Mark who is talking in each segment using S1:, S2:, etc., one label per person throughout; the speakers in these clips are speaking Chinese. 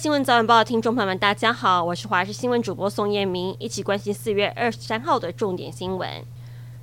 S1: 新闻早晚报的听众朋友们，大家好，我是华视新闻主播宋彦明，一起关心四月二十三号的重点新闻。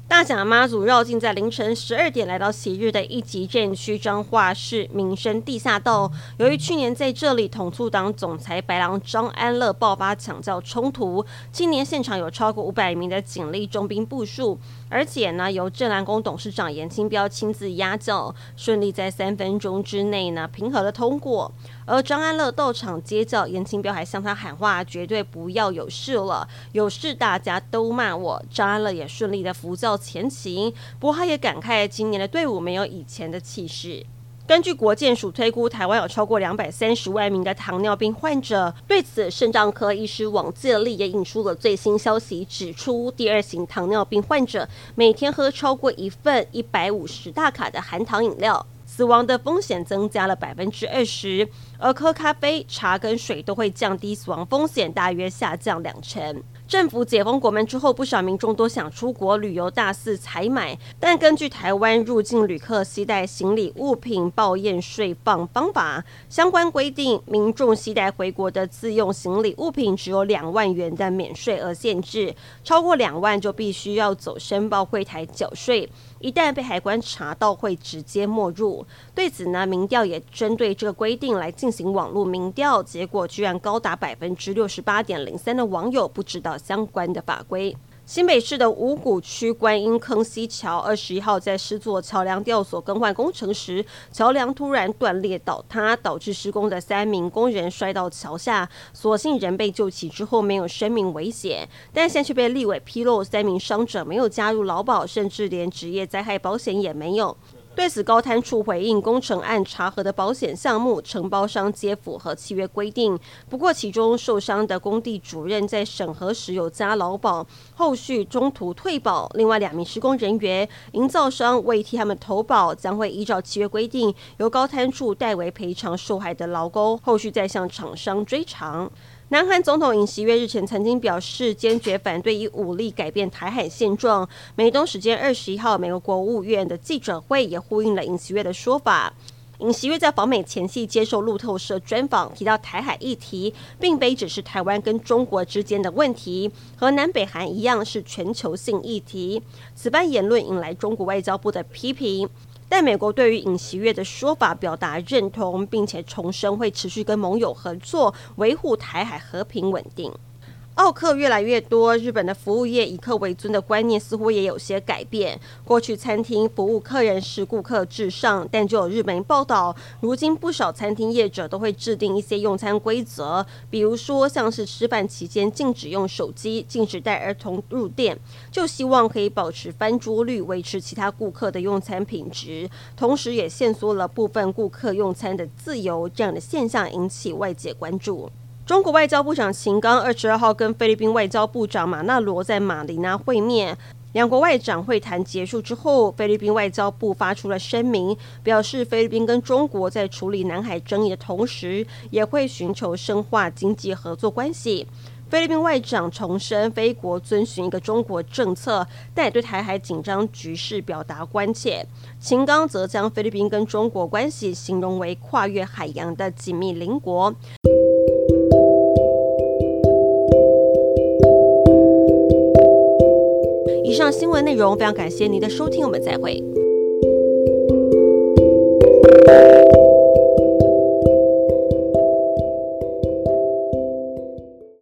S1: 大甲妈祖绕境在凌晨十二点来到昔日的一级战区彰化市民生地下道。由于去年在这里统促党总裁白狼张安乐爆发抢轿冲突，今年现场有超过五百名的警力重兵部署，而且呢由镇南宫董事长严清标亲自压轿，顺利在三分钟之内呢平和的通过。而张安乐到场接教，颜清标还向他喊话：“绝对不要有事了，有事大家都骂我。”张安乐也顺利的扶教。前行，不过他也感慨今年的队伍没有以前的气势。根据国健署推估，台湾有超过两百三十万名的糖尿病患者。对此，肾脏科医师王介利也引出了最新消息，指出第二型糖尿病患者每天喝超过一份一百五十大卡的含糖饮料，死亡的风险增加了百分之二十。而喝咖啡、茶跟水都会降低死亡风险，大约下降两成。政府解封国门之后，不少民众都想出国旅游大肆采买，但根据台湾入境旅客携带行李物品报验税放方法相关规定，民众携带回国的自用行李物品只有两万元的免税额限制，超过两万就必须要走申报柜台缴税，一旦被海关查到会直接没入。对此呢，民调也针对这个规定来进进行网络民调，结果居然高达百分之六十八点零三的网友不知道相关的法规。新北市的五股区观音坑西桥二十一号在施作桥梁吊索更换工程时，桥梁突然断裂倒塌，导致施工的三名工人摔到桥下，所幸人被救起之后没有生命危险，但现却被立委披露三名伤者没有加入劳保，甚至连职业灾害保险也没有。对此，高滩处回应，工程案查核的保险项目，承包商皆符合契约规定。不过，其中受伤的工地主任在审核时有加劳保，后续中途退保。另外两名施工人员，营造商未替他们投保，将会依照契约规定，由高滩处代为赔偿受害的劳工，后续再向厂商追偿。南韩总统尹锡悦日前曾经表示，坚决反对以武力改变台海现状。美东时间二十一号，美国国务院的记者会也呼应了尹锡悦的说法。尹锡悦在访美前夕接受路透社专访，提到台海议题并非只是台湾跟中国之间的问题，和南北韩一样是全球性议题。此番言论引来中国外交部的批评。但美国对于尹锡悦的说法表达认同，并且重申会持续跟盟友合作，维护台海和平稳定。奥客越来越多，日本的服务业以客为尊的观念似乎也有些改变。过去餐厅服务客人是顾客至上，但就有日本报道，如今不少餐厅业者都会制定一些用餐规则，比如说像是吃饭期间禁止用手机、禁止带儿童入店，就希望可以保持翻桌率，维持其他顾客的用餐品质，同时也限缩了部分顾客用餐的自由。这样的现象引起外界关注。中国外交部长秦刚二十二号跟菲律宾外交部长马纳罗在马尼拉会面，两国外长会谈结束之后，菲律宾外交部发出了声明，表示菲律宾跟中国在处理南海争议的同时，也会寻求深化经济合作关系。菲律宾外长重申，菲国遵循一个中国政策，但也对台海紧张局势表达关切。秦刚则将菲律宾跟中国关系形容为跨越海洋的紧密邻国。上新闻内容非常感谢您的收听，我们再会。